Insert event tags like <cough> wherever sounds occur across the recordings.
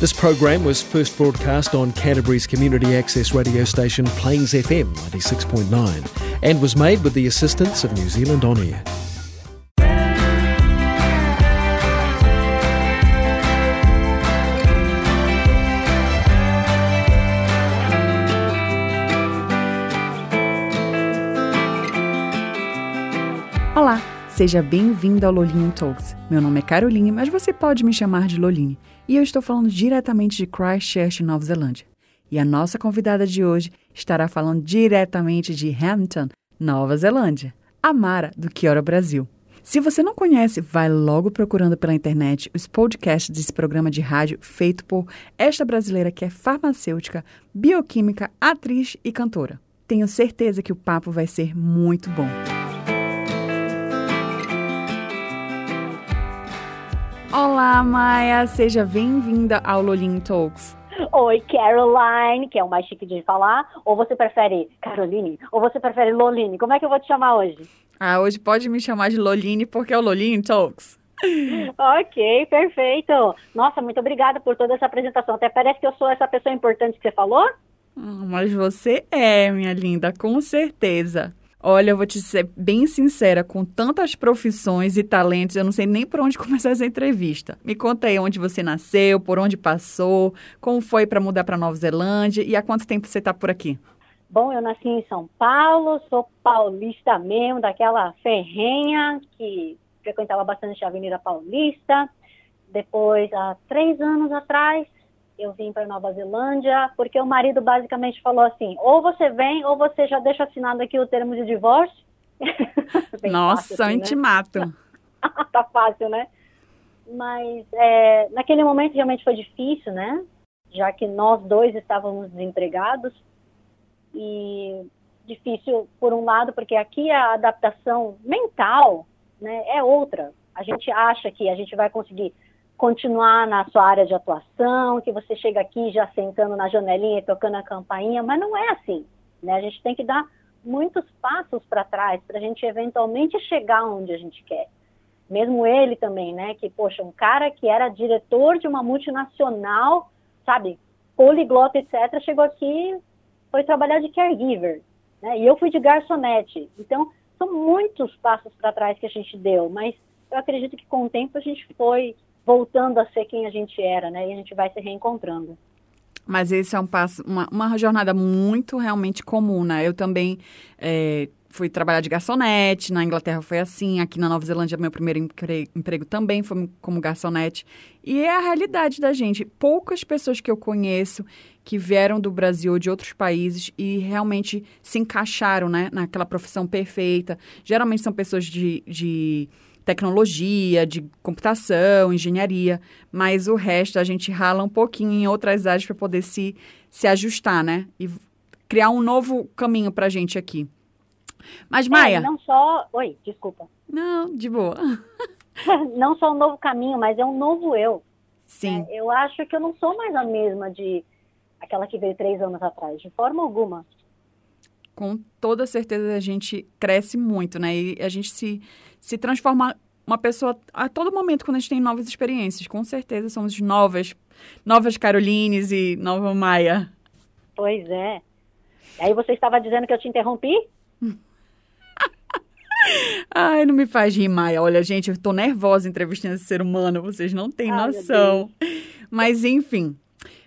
This program was first broadcast on Canterbury's community access radio station Plains FM 96.9 and was made with the assistance of New Zealand On Air. Olá, seja bem-vindo ao Lolinho Talks. Meu nome é Caroline, mas você pode me chamar de Loline. E eu estou falando diretamente de Christchurch, Nova Zelândia. E a nossa convidada de hoje estará falando diretamente de Hampton, Nova Zelândia. A Mara, do Kiora Brasil. Se você não conhece, vai logo procurando pela internet os podcasts desse programa de rádio feito por esta brasileira que é farmacêutica, bioquímica, atriz e cantora. Tenho certeza que o papo vai ser muito bom. Olá, Maia, seja bem-vinda ao Lolinho Talks. Oi, Caroline, que é o mais chique de falar. Ou você prefere Caroline? Ou você prefere Loline? Como é que eu vou te chamar hoje? Ah, hoje pode me chamar de Loline porque é o Lolinho Talks. <laughs> ok, perfeito. Nossa, muito obrigada por toda essa apresentação. Até parece que eu sou essa pessoa importante que você falou. Hum, mas você é, minha linda, com certeza. Olha, eu vou te ser bem sincera, com tantas profissões e talentos, eu não sei nem por onde <laughs> começar essa entrevista. Me conta aí onde você nasceu, por onde passou, como foi para mudar para Nova Zelândia e há quanto tempo você está por aqui? Bom, eu nasci em São Paulo, sou paulista mesmo, daquela ferrenha que frequentava bastante a Avenida Paulista. Depois, há três anos atrás, eu vim para Nova Zelândia, porque o marido basicamente falou assim: ou você vem, ou você já deixa assinado aqui o termo de divórcio. <laughs> Nossa, fácil, assim, intimato. Né? <laughs> tá fácil, né? Mas é, naquele momento realmente foi difícil, né? Já que nós dois estávamos desempregados. E difícil, por um lado, porque aqui a adaptação mental né, é outra. A gente acha que a gente vai conseguir continuar na sua área de atuação, que você chega aqui já sentando na janelinha e tocando a campainha, mas não é assim. Né? A gente tem que dar muitos passos para trás para a gente eventualmente chegar onde a gente quer. Mesmo ele também, né? Que, poxa, um cara que era diretor de uma multinacional, sabe, poliglota, etc., chegou aqui, foi trabalhar de caregiver, né? E eu fui de garçonete. Então, são muitos passos para trás que a gente deu, mas eu acredito que com o tempo a gente foi voltando a ser quem a gente era, né? E a gente vai se reencontrando. Mas esse é um passo, uma, uma jornada muito realmente comum, né? Eu também é, fui trabalhar de garçonete, na Inglaterra foi assim, aqui na Nova Zelândia meu primeiro emprego, também foi como garçonete. E é a realidade da gente. Poucas pessoas que eu conheço que vieram do Brasil ou de outros países e realmente se encaixaram, né, naquela profissão perfeita. Geralmente são pessoas de, de tecnologia, de computação, engenharia, mas o resto a gente rala um pouquinho em outras áreas para poder se, se ajustar, né? E criar um novo caminho para a gente aqui. Mas, é, Maia... não só... Oi, desculpa. Não, de boa. <laughs> <laughs> não só um novo caminho, mas é um novo eu. Sim. É, eu acho que eu não sou mais a mesma de aquela que veio três anos atrás, de forma alguma com toda certeza a gente cresce muito, né? E a gente se, se transforma uma pessoa a todo momento quando a gente tem novas experiências. Com certeza somos novas, novas Carolines e nova Maia. Pois é. Aí você estava dizendo que eu te interrompi? <laughs> Ai, não me faz rir, Maia. Olha, gente, eu tô nervosa entrevistando esse ser humano, vocês não têm Ai, noção. Mas, enfim,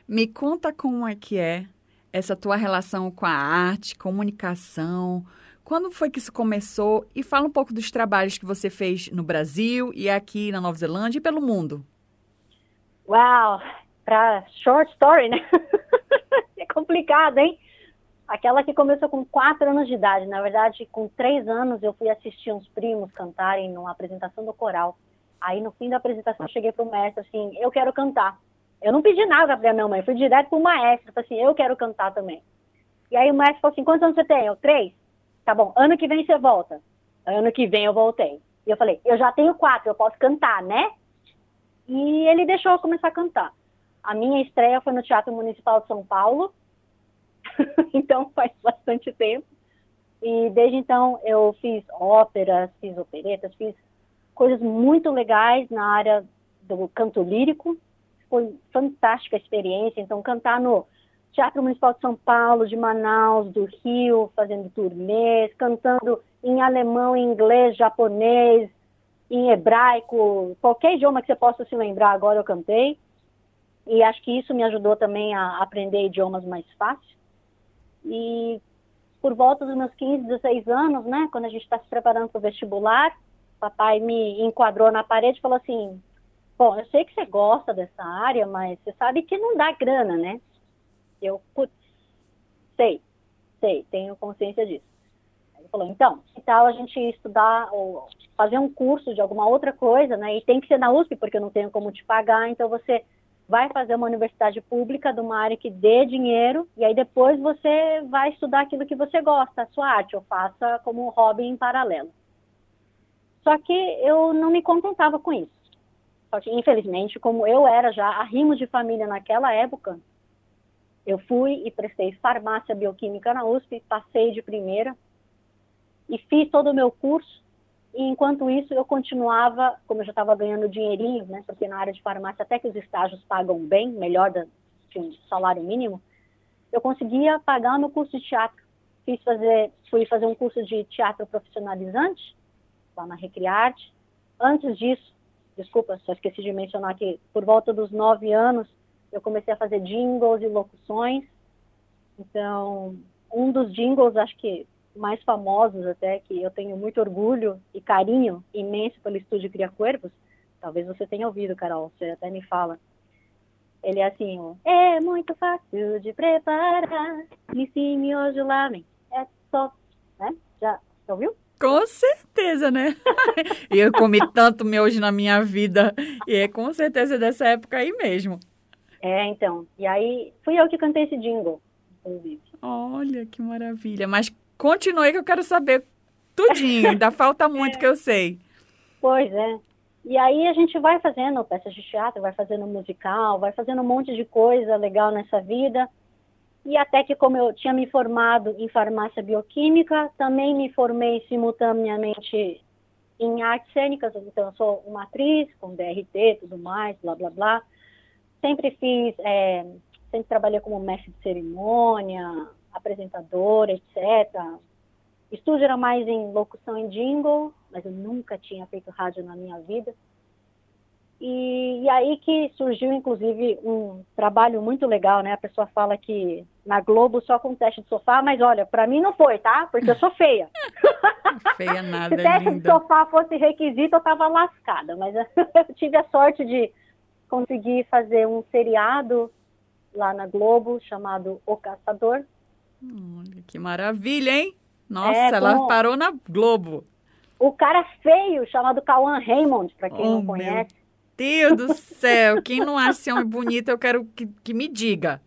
me conta como é que é essa tua relação com a arte, comunicação. Quando foi que isso começou? E fala um pouco dos trabalhos que você fez no Brasil e aqui na Nova Zelândia e pelo mundo. Uau! Para short story, né? <laughs> é complicado, hein? Aquela que começou com quatro anos de idade. Na verdade, com três anos, eu fui assistir uns primos cantarem numa apresentação do coral. Aí, no fim da apresentação, eu cheguei para o mestre assim: eu quero cantar. Eu não pedi nada para minha mãe, fui direto para o maestro, falei assim, eu quero cantar também. E aí o maestro falou assim, quantos anos você tem? Eu, três. Tá bom, ano que vem você volta. Ano que vem eu voltei. E eu falei, eu já tenho quatro, eu posso cantar, né? E ele deixou eu começar a cantar. A minha estreia foi no Teatro Municipal de São Paulo, <laughs> então faz bastante tempo. E desde então eu fiz óperas, fiz operetas, fiz coisas muito legais na área do canto lírico, foi fantástica a experiência. Então, cantar no Teatro Municipal de São Paulo, de Manaus, do Rio, fazendo turnês, cantando em alemão, em inglês, japonês, em hebraico, qualquer idioma que você possa se lembrar agora eu cantei. E acho que isso me ajudou também a aprender idiomas mais fácil. E por volta dos meus 15, 16 anos, né, quando a gente está se preparando para o vestibular, papai me enquadrou na parede e falou assim: Bom, eu sei que você gosta dessa área, mas você sabe que não dá grana, né? Eu, putz, sei, sei, tenho consciência disso. Ele falou: Então, que tal a gente estudar ou fazer um curso de alguma outra coisa, né? E tem que ser na USP, porque eu não tenho como te pagar, então você vai fazer uma universidade pública de uma área que dê dinheiro, e aí depois você vai estudar aquilo que você gosta, a sua arte, ou faça como hobby em paralelo. Só que eu não me contentava com isso. Só que, infelizmente, como eu era já arrimo de família naquela época, eu fui e prestei farmácia bioquímica na USP, passei de primeira e fiz todo o meu curso e enquanto isso, eu continuava, como eu já estava ganhando dinheirinho, né, porque na área de farmácia até que os estágios pagam bem, melhor do que um salário mínimo, eu conseguia pagar meu curso de teatro. Fiz fazer, fui fazer um curso de teatro profissionalizante, lá na Recriarte. Antes disso, desculpa, só esqueci de mencionar que por volta dos nove anos, eu comecei a fazer jingles e locuções. Então, um dos jingles, acho que mais famosos até, que eu tenho muito orgulho e carinho imenso pelo estúdio Cria Cuervos, talvez você tenha ouvido, Carol, você até me fala. Ele é assim, é muito fácil de preparar, ensine hoje lá, é só, né? Já, já ouviu? Com certeza, né? <laughs> e eu comi tanto miojo na minha vida, e é com certeza dessa época aí mesmo. É, então, e aí fui eu que cantei esse jingle, inclusive. Olha, que maravilha, mas Continue que eu quero saber tudinho, ainda <laughs> falta muito é. que eu sei. Pois é. E aí a gente vai fazendo peças de teatro, vai fazendo musical, vai fazendo um monte de coisa legal nessa vida. E até que como eu tinha me formado em farmácia bioquímica, também me formei simultaneamente em artes cênicas, então eu sou uma atriz com DRT, tudo mais, blá blá blá. Sempre fiz, é, sempre trabalhei como mestre de cerimônia, apresentadora, etc. Estúdio era mais em locução em jingle, mas eu nunca tinha feito rádio na minha vida. E, e, aí que surgiu, inclusive, um trabalho muito legal, né? A pessoa fala que na Globo só com teste de sofá, mas olha, para mim não foi, tá? Porque eu sou feia. <laughs> feia <laughs> nada, Se teste linda. de sofá fosse requisito, eu tava lascada. Mas <laughs> eu tive a sorte de conseguir fazer um seriado lá na Globo chamado O Caçador, Olha, que maravilha, hein? Nossa, é, ela parou na Globo. O cara feio, chamado Cauã Raymond, para quem oh, não conhece. Deus do céu, quem não acha esse homem bonito, eu quero que, que me diga.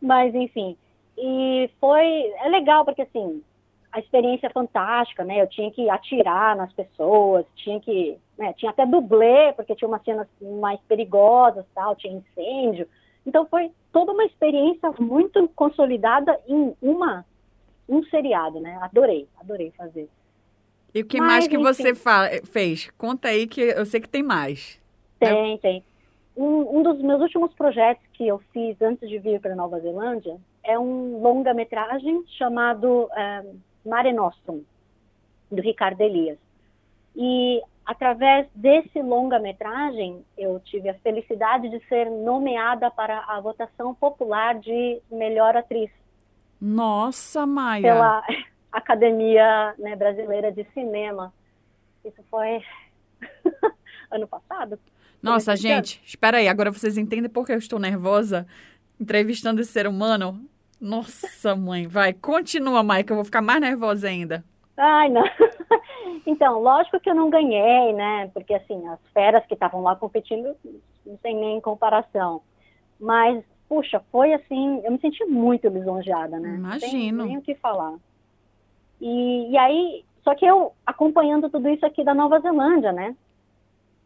Mas, enfim, e foi... É legal, porque, assim, a experiência é fantástica, né? Eu tinha que atirar nas pessoas, tinha que... Né? Tinha até dublê, porque tinha umas cenas mais perigosas, tal, tinha incêndio. Então foi toda uma experiência muito consolidada em uma um seriado, né? Adorei, adorei fazer. E o que Mas, mais que enfim, você fez? Conta aí que eu sei que tem mais. Tem, é... tem. Um, um, dos meus últimos projetos que eu fiz antes de vir para Nova Zelândia é um longa-metragem chamado é, Mare Nostrum, do Ricardo Elias. E Através desse longa-metragem, eu tive a felicidade de ser nomeada para a votação popular de melhor atriz. Nossa, Maia! Pela Academia né, Brasileira de Cinema. Isso foi <laughs> ano passado. Nossa, gente, ano. espera aí. Agora vocês entendem por que eu estou nervosa entrevistando esse ser humano? Nossa, mãe. Vai, continua, que eu vou ficar mais nervosa ainda. Ai, não. <laughs> Então, lógico que eu não ganhei, né? Porque, assim, as feras que estavam lá competindo não tem nem comparação. Mas, puxa, foi assim, eu me senti muito lisonjeada, né? Imagino. Não tem nem o que falar. E, e aí, só que eu acompanhando tudo isso aqui da Nova Zelândia, né?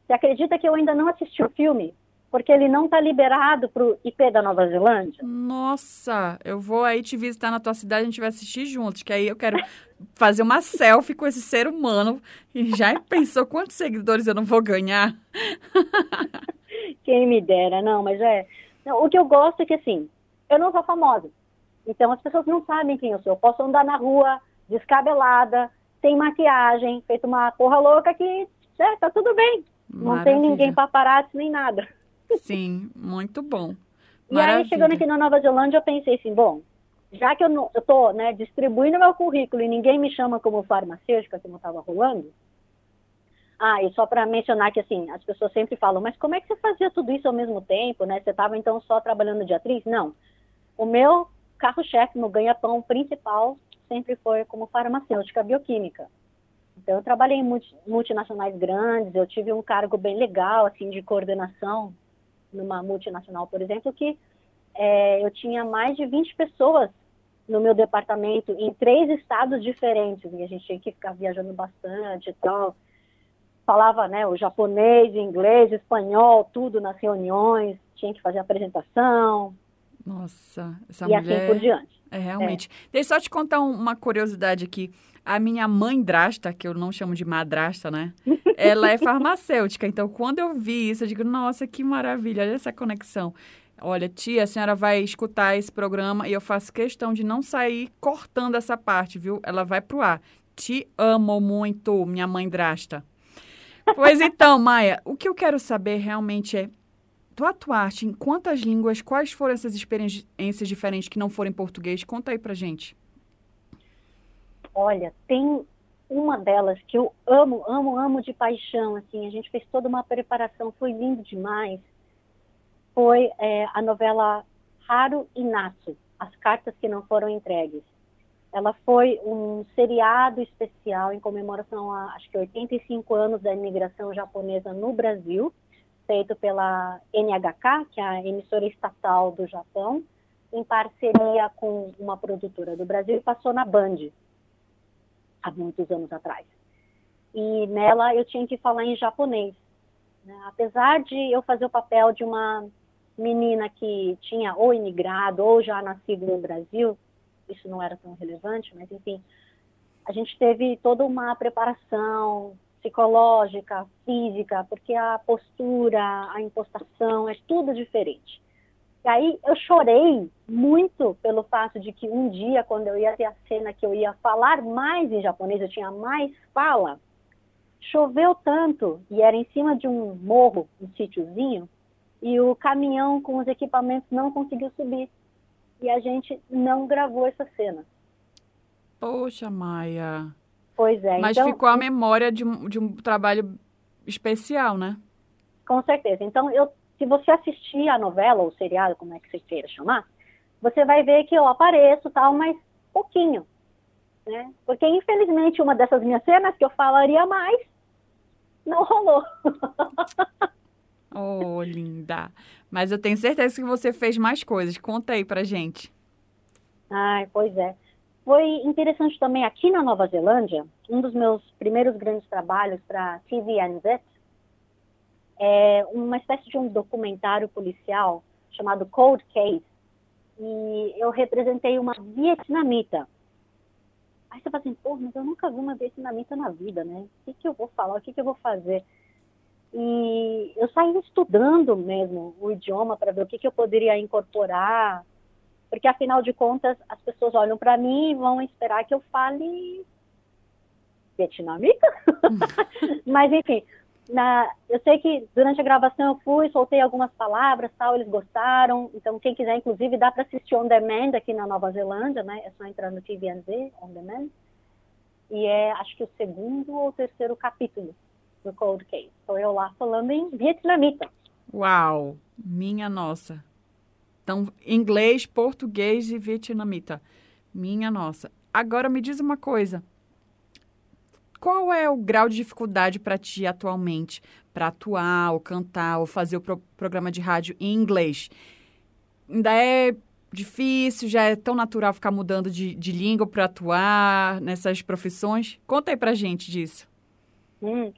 Você acredita que eu ainda não assisti o filme? porque ele não está liberado para o IP da Nova Zelândia. Nossa, eu vou aí te visitar na tua cidade, a gente vai assistir juntos, que aí eu quero fazer uma selfie com esse ser humano. E já pensou quantos seguidores eu não vou ganhar? Quem me dera, não, mas é. Não, o que eu gosto é que, assim, eu não sou famosa. Então as pessoas não sabem quem eu sou. Eu posso andar na rua descabelada, sem maquiagem, feito uma porra louca que é, tá tudo bem. Maravilha. Não tem ninguém paparazzi nem nada. Sim, muito bom. E aí, chegando aqui na Nova Zelândia, eu pensei assim, bom, já que eu, não, eu tô né, distribuindo meu currículo e ninguém me chama como farmacêutica, como estava rolando, ah, e só para mencionar que, assim, as pessoas sempre falam, mas como é que você fazia tudo isso ao mesmo tempo, né? Você estava, então, só trabalhando de atriz? Não. O meu carro-chefe, meu ganha-pão principal, sempre foi como farmacêutica bioquímica. Então, eu trabalhei em multinacionais grandes, eu tive um cargo bem legal, assim, de coordenação numa multinacional, por exemplo, que é, eu tinha mais de 20 pessoas no meu departamento em três estados diferentes, e a gente tinha que ficar viajando bastante e tal. Falava, né, o japonês, inglês, espanhol, tudo nas reuniões, tinha que fazer apresentação. Nossa, essa e mulher... assim por diante. É, realmente. É. Deixa eu só te contar uma curiosidade aqui. A minha mãe drasta, que eu não chamo de madrasta, né? <laughs> Ela é farmacêutica. Então, quando eu vi isso, eu digo, nossa, que maravilha, olha essa conexão. Olha, tia, a senhora vai escutar esse programa e eu faço questão de não sair cortando essa parte, viu? Ela vai pro ar. Te amo muito, minha mãe drasta. Pois <laughs> então, Maia, o que eu quero saber realmente é tu atuaste em quantas línguas? Quais foram essas experiências diferentes que não foram em português? Conta aí pra gente. Olha, tem uma delas que eu amo, amo, amo de paixão, assim, a gente fez toda uma preparação, foi lindo demais, foi é, a novela Raro e As Cartas que Não Foram Entregues. Ela foi um seriado especial em comemoração a, acho que 85 anos da imigração japonesa no Brasil, feito pela NHK, que é a emissora estatal do Japão, em parceria com uma produtora do Brasil, e passou na Band há muitos anos atrás. E nela eu tinha que falar em japonês. Né? Apesar de eu fazer o papel de uma menina que tinha ou imigrado ou já nascido no Brasil, isso não era tão relevante, mas enfim, a gente teve toda uma preparação psicológica, física, porque a postura, a impostação é tudo diferente. E aí eu chorei muito pelo fato de que um dia, quando eu ia ter a cena que eu ia falar mais em japonês, eu tinha mais fala, choveu tanto e era em cima de um morro, um sítiozinho, e o caminhão com os equipamentos não conseguiu subir. E a gente não gravou essa cena. Poxa, Maia. Pois é. Mas então, ficou a memória de um, de um trabalho especial, né? Com certeza. Então, eu se você assistir a novela ou seriado, como é que você queira chamar, você vai ver que eu apareço tal, mas pouquinho, né? Porque infelizmente uma dessas minhas cenas que eu falaria mais não rolou. <laughs> oh, linda. Mas eu tenho certeza que você fez mais coisas. Conta aí pra gente. Ai, pois é. Foi interessante também aqui na Nova Zelândia, um dos meus primeiros grandes trabalhos para TVNZ, é uma espécie de um documentário policial chamado Cold Case. E eu representei uma vietnamita. Aí você fala assim, pô, mas eu nunca vi uma vietnamita na vida, né? O que, que eu vou falar? O que, que eu vou fazer? E eu saí estudando mesmo o idioma para ver o que, que eu poderia incorporar, porque afinal de contas as pessoas olham para mim e vão esperar que eu fale vietnamita. <laughs> Mas enfim, na, eu sei que durante a gravação eu fui, soltei algumas palavras, tal, eles gostaram. Então, quem quiser, inclusive, dá para assistir on demand aqui na Nova Zelândia, né? É só entrar no TVNZ, on demand. E é, acho que o segundo ou terceiro capítulo do Cold Case. Estou eu lá falando em vietnamita. Uau! Minha nossa. Então, inglês, português e vietnamita. Minha nossa. Agora me diz uma coisa. Qual é o grau de dificuldade para ti atualmente para atuar, ou cantar, ou fazer o pro programa de rádio em inglês? Ainda é difícil? Já é tão natural ficar mudando de, de língua para atuar nessas profissões? Conta aí para gente disso. Hum,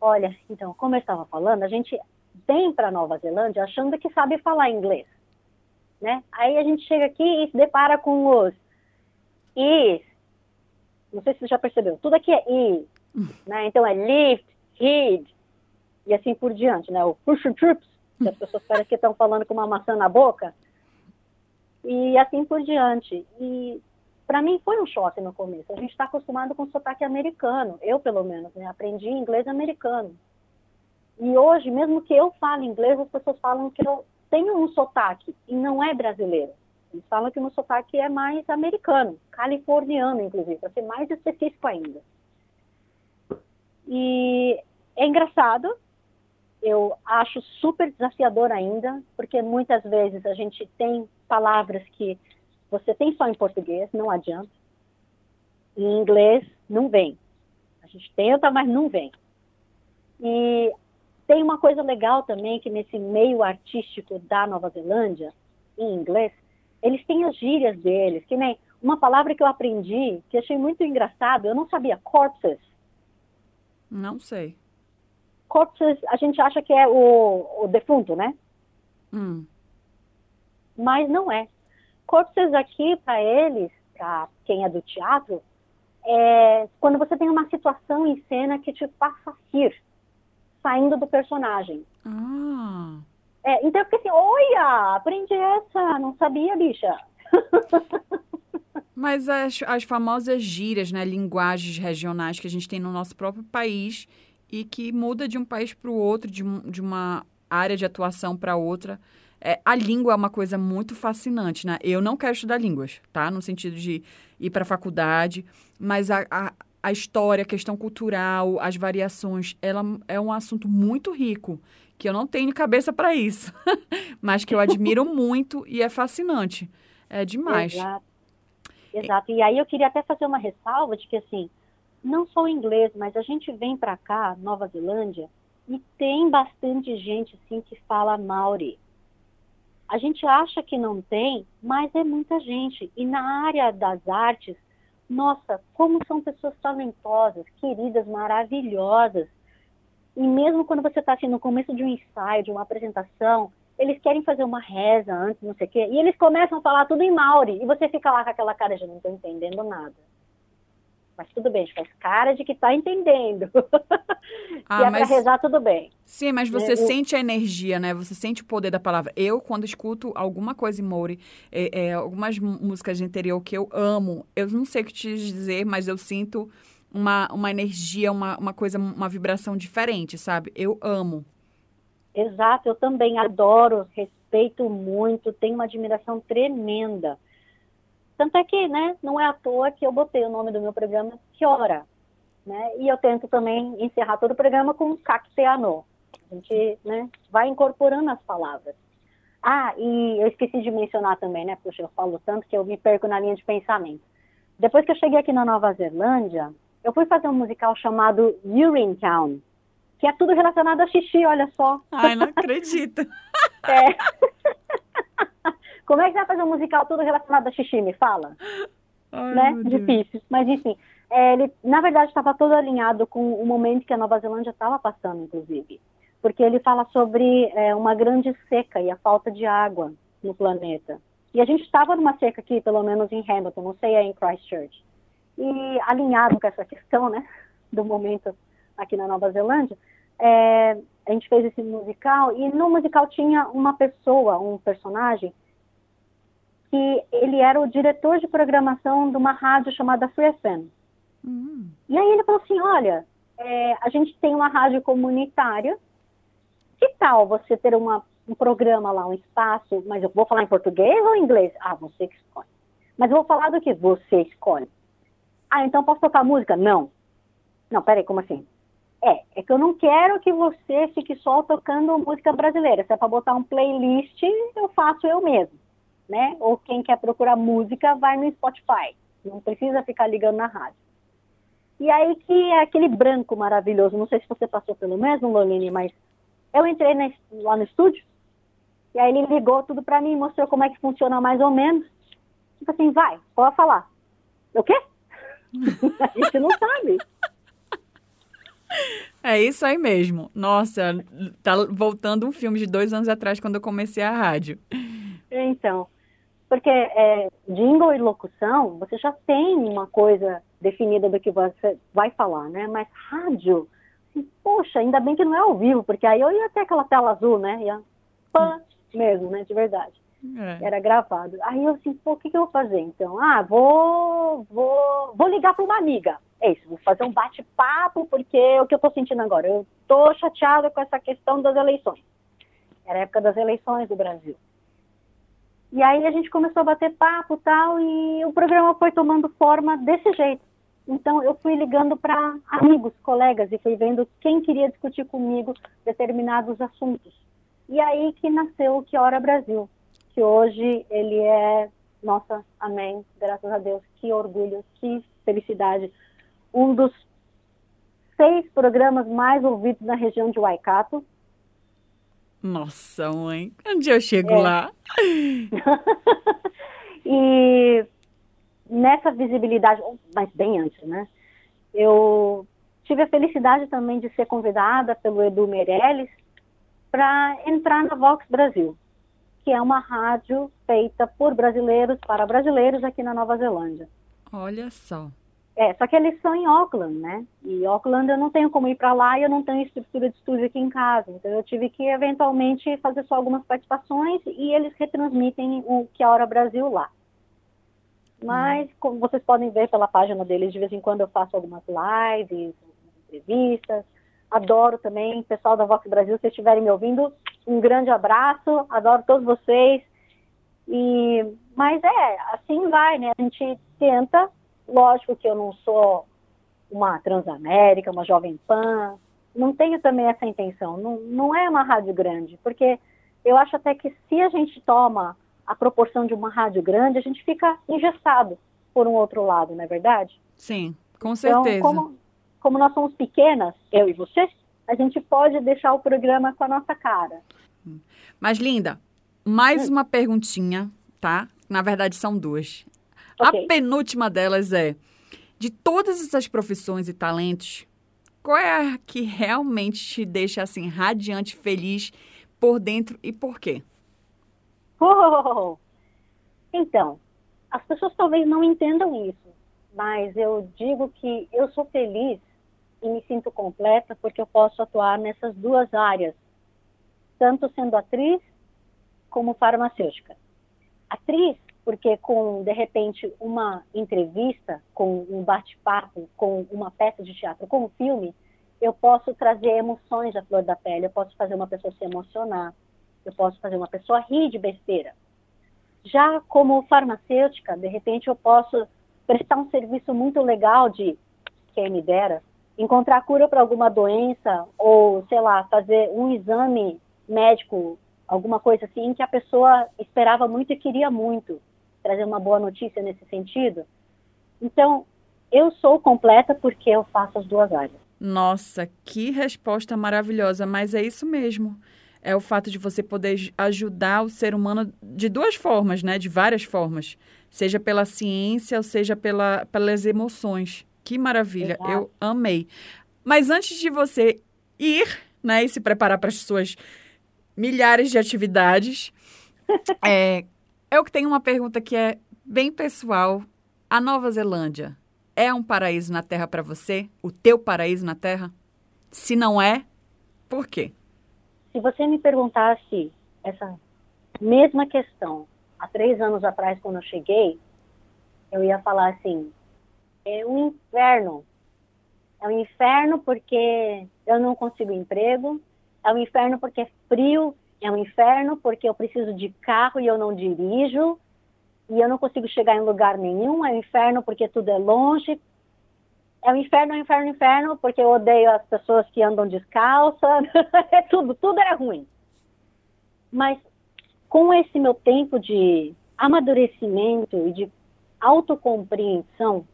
olha, então, como eu estava falando, a gente vem para Nova Zelândia achando que sabe falar inglês, né? Aí a gente chega aqui e se depara com os is. Não sei se você já percebeu. Tudo aqui é i, né? Então é lift, heed e assim por diante, né? O push troops, que as pessoas parecem que estão falando com uma maçã na boca e assim por diante. E para mim foi um choque no começo. A gente está acostumado com sotaque americano, eu pelo menos, né? Aprendi inglês americano. E hoje, mesmo que eu fale inglês, as pessoas falam que eu tenho um sotaque e não é brasileiro. Eles falam que o meu sotaque é mais americano, californiano, inclusive, para ser mais específico ainda. E é engraçado, eu acho super desafiador ainda, porque muitas vezes a gente tem palavras que você tem só em português, não adianta. Em inglês, não vem. A gente tenta, mas não vem. E tem uma coisa legal também, que nesse meio artístico da Nova Zelândia, em inglês, eles têm as gírias deles, que nem uma palavra que eu aprendi, que achei muito engraçado, eu não sabia, corpses. Não sei. Corpses, a gente acha que é o, o defunto, né? Hum. Mas não é. Corpses aqui, para eles, para quem é do teatro, é quando você tem uma situação em cena que te faça rir saindo do personagem. Ah. É, então eu fiquei assim, olha, aprendi essa, não sabia, bicha. <laughs> Mas as, as famosas gírias, né, linguagens regionais que a gente tem no nosso próprio país e que muda de um país para o outro, de, de uma área de atuação para outra. É, a língua é uma coisa muito fascinante, né? Eu não quero estudar línguas, tá? No sentido de ir para a faculdade, mas a, a a história, a questão cultural, as variações, ela é um assunto muito rico, que eu não tenho cabeça para isso, <laughs> mas que eu admiro muito e é fascinante. É demais. Exato. Exato. E aí eu queria até fazer uma ressalva de que, assim, não só inglês, mas a gente vem para cá, Nova Zelândia, e tem bastante gente, assim, que fala Maori. A gente acha que não tem, mas é muita gente. E na área das artes, nossa, como são pessoas talentosas, queridas, maravilhosas. E mesmo quando você está assim, no começo de um ensaio, de uma apresentação, eles querem fazer uma reza antes, não sei o quê, e eles começam a falar tudo em Maori, e você fica lá com aquela cara de não estou entendendo nada. Mas tudo bem, a gente faz cara de que está entendendo. <laughs> Ah, Se é mas... para rezar, tudo bem. Sim, mas você é, sente a energia, né? Você sente o poder da palavra. Eu, quando escuto alguma coisa em Mouri, é, é, algumas músicas de interior que eu amo, eu não sei o que te dizer, mas eu sinto uma, uma energia, uma, uma coisa, uma vibração diferente, sabe? Eu amo. Exato, eu também adoro, respeito muito, tenho uma admiração tremenda. Tanto é que, né, não é à toa que eu botei o nome do meu programa Kiora, né? E eu tento também encerrar todo o programa com cacteano. A gente né, vai incorporando as palavras. Ah, e eu esqueci de mencionar também, né? Puxa, eu falo tanto que eu me perco na linha de pensamento. Depois que eu cheguei aqui na Nova Zelândia, eu fui fazer um musical chamado Urine Town, que é tudo relacionado a xixi, olha só. Ai, não acredito. <laughs> é. <laughs> Como é que você vai fazer um musical tudo relacionado a xixi, me fala? Ai, né? Difícil. Mas enfim, é, ele, na verdade, estava todo alinhado com o momento que a Nova Zelândia estava passando, inclusive. Porque ele fala sobre é, uma grande seca e a falta de água no planeta. E a gente estava numa seca aqui, pelo menos em Hamilton, não sei aí em Christchurch. E alinhado com essa <laughs> questão, né, do momento aqui na Nova Zelândia, é, a gente fez esse musical e no musical tinha uma pessoa, um personagem, que ele era o diretor de programação de uma rádio chamada Free FM. Uhum. E aí ele falou assim, olha, é, a gente tem uma rádio comunitária, que tal você ter uma, um programa lá, um espaço, mas eu vou falar em português ou em inglês? Ah, você que escolhe. Mas eu vou falar do que você escolhe. Ah, então posso tocar música? Não. Não, peraí, como assim? É, é que eu não quero que você fique só tocando música brasileira. Se é para botar um playlist, eu faço eu mesmo, né? Ou quem quer procurar música, vai no Spotify. Não precisa ficar ligando na rádio. E aí que é aquele branco maravilhoso. Não sei se você passou pelo mesmo, Loline, mas eu entrei lá no estúdio e aí ele ligou tudo para mim, mostrou como é que funciona mais ou menos. Tipo assim, vai, pode falar. O quê? <laughs> a gente não sabe. É isso aí mesmo. Nossa, tá voltando um filme de dois anos atrás, quando eu comecei a rádio. Então, porque é, jingle e locução, você já tem uma coisa definida do que você vai falar, né? Mas rádio, assim, poxa, ainda bem que não é ao vivo, porque aí eu ia ter aquela tela azul, né? Ia pã, mesmo, né? De verdade. É. Era gravado. Aí eu assim, pô, o que, que eu vou fazer então? Ah, vou, vou, vou ligar para uma amiga. É isso, vou fazer um bate-papo, porque é o que eu estou sentindo agora. Eu estou chateada com essa questão das eleições. Era a época das eleições do Brasil. E aí a gente começou a bater papo tal, e o programa foi tomando forma desse jeito. Então eu fui ligando para amigos, colegas, e fui vendo quem queria discutir comigo determinados assuntos. E aí que nasceu o Que Hora Brasil que hoje ele é, nossa, amém, graças a Deus, que orgulho, que felicidade. Um dos seis programas mais ouvidos na região de Waikato. Nossa, mãe, onde eu chego é. lá? <laughs> e nessa visibilidade, mas bem antes, né? Eu tive a felicidade também de ser convidada pelo Edu Meirelles para entrar na Vox Brasil que é uma rádio feita por brasileiros para brasileiros aqui na Nova Zelândia. Olha só. É, só que eles são em Auckland, né? E Auckland eu não tenho como ir para lá e eu não tenho estrutura de estúdio aqui em casa. Então eu tive que eventualmente fazer só algumas participações e eles retransmitem o Que a Hora Brasil lá. Mas, hum. como vocês podem ver pela página deles, de vez em quando eu faço algumas lives, entrevistas. Adoro também, pessoal da Vox Brasil, se estiverem me ouvindo, um grande abraço, adoro todos vocês. E, mas é, assim vai, né? A gente tenta, lógico que eu não sou uma Transamérica, uma Jovem Pan, não tenho também essa intenção, não, não é uma rádio grande, porque eu acho até que se a gente toma a proporção de uma rádio grande, a gente fica engessado por um outro lado, não é verdade? Sim, com certeza. Então, como, como nós somos pequenas, eu e você, a gente pode deixar o programa com a nossa cara. Mas, Linda, mais hum. uma perguntinha, tá? Na verdade, são duas. Okay. A penúltima delas é: de todas essas profissões e talentos, qual é a que realmente te deixa assim radiante, feliz por dentro e por quê? Oh, então, as pessoas talvez não entendam isso, mas eu digo que eu sou feliz e me sinto completa porque eu posso atuar nessas duas áreas, tanto sendo atriz como farmacêutica. Atriz, porque com, de repente, uma entrevista, com um bate-papo, com uma peça de teatro, com um filme, eu posso trazer emoções à flor da pele, eu posso fazer uma pessoa se emocionar, eu posso fazer uma pessoa rir de besteira. Já como farmacêutica, de repente eu posso prestar um serviço muito legal de, quem me dera, encontrar cura para alguma doença ou, sei lá, fazer um exame médico, alguma coisa assim, que a pessoa esperava muito e queria muito, trazer uma boa notícia nesse sentido. Então, eu sou completa porque eu faço as duas áreas. Nossa, que resposta maravilhosa, mas é isso mesmo. É o fato de você poder ajudar o ser humano de duas formas, né? De várias formas. Seja pela ciência ou seja pela, pelas emoções. Que maravilha, Exato. eu amei. Mas antes de você ir, né, e se preparar para as suas milhares de atividades, <laughs> é, eu tenho uma pergunta que é bem pessoal. A Nova Zelândia é um paraíso na Terra para você? O teu paraíso na Terra? Se não é, por quê? Se você me perguntasse essa mesma questão há três anos atrás, quando eu cheguei, eu ia falar assim: é um inferno. É um inferno porque eu não consigo emprego, é um inferno porque é frio, é um inferno porque eu preciso de carro e eu não dirijo, e eu não consigo chegar em lugar nenhum, é um inferno porque tudo é longe. É um inferno, é um inferno, é um inferno, porque eu odeio as pessoas que andam descalça, <laughs> é tudo, tudo era ruim. Mas com esse meu tempo de amadurecimento e de autocompreensão,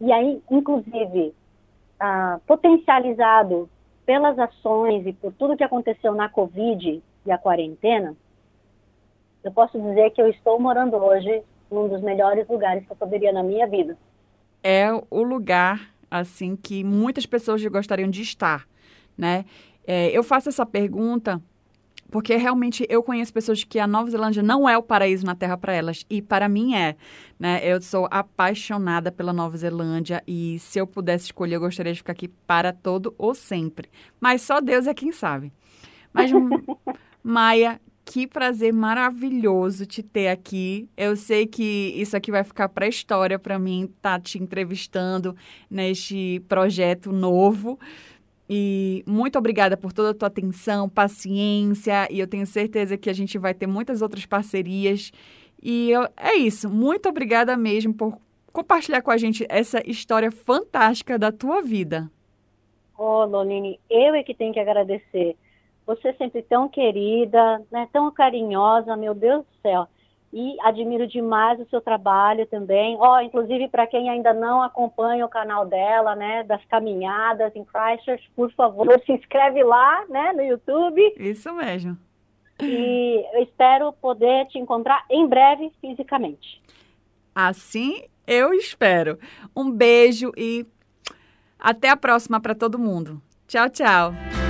e aí, inclusive, ah, potencializado pelas ações e por tudo que aconteceu na Covid e a quarentena, eu posso dizer que eu estou morando hoje num dos melhores lugares que eu poderia na minha vida. É o lugar assim que muitas pessoas gostariam de estar, né? É, eu faço essa pergunta porque realmente eu conheço pessoas que a Nova Zelândia não é o paraíso na Terra para elas e para mim é, né? Eu sou apaixonada pela Nova Zelândia e se eu pudesse escolher eu gostaria de ficar aqui para todo ou sempre. Mas só Deus é quem sabe. Mas <laughs> Maia, que prazer maravilhoso te ter aqui. Eu sei que isso aqui vai ficar para a história para mim estar tá te entrevistando neste projeto novo. E muito obrigada por toda a tua atenção, paciência, e eu tenho certeza que a gente vai ter muitas outras parcerias. E eu, é isso. Muito obrigada mesmo por compartilhar com a gente essa história fantástica da tua vida. Oh, Lonine, eu é que tenho que agradecer. Você é sempre tão querida, né, tão carinhosa, meu Deus do céu e admiro demais o seu trabalho também. Ó, oh, inclusive para quem ainda não acompanha o canal dela, né, das caminhadas em Christchurch, por favor, se inscreve lá, né, no YouTube. Isso mesmo. E eu espero poder te encontrar em breve fisicamente. Assim eu espero. Um beijo e até a próxima para todo mundo. Tchau, tchau.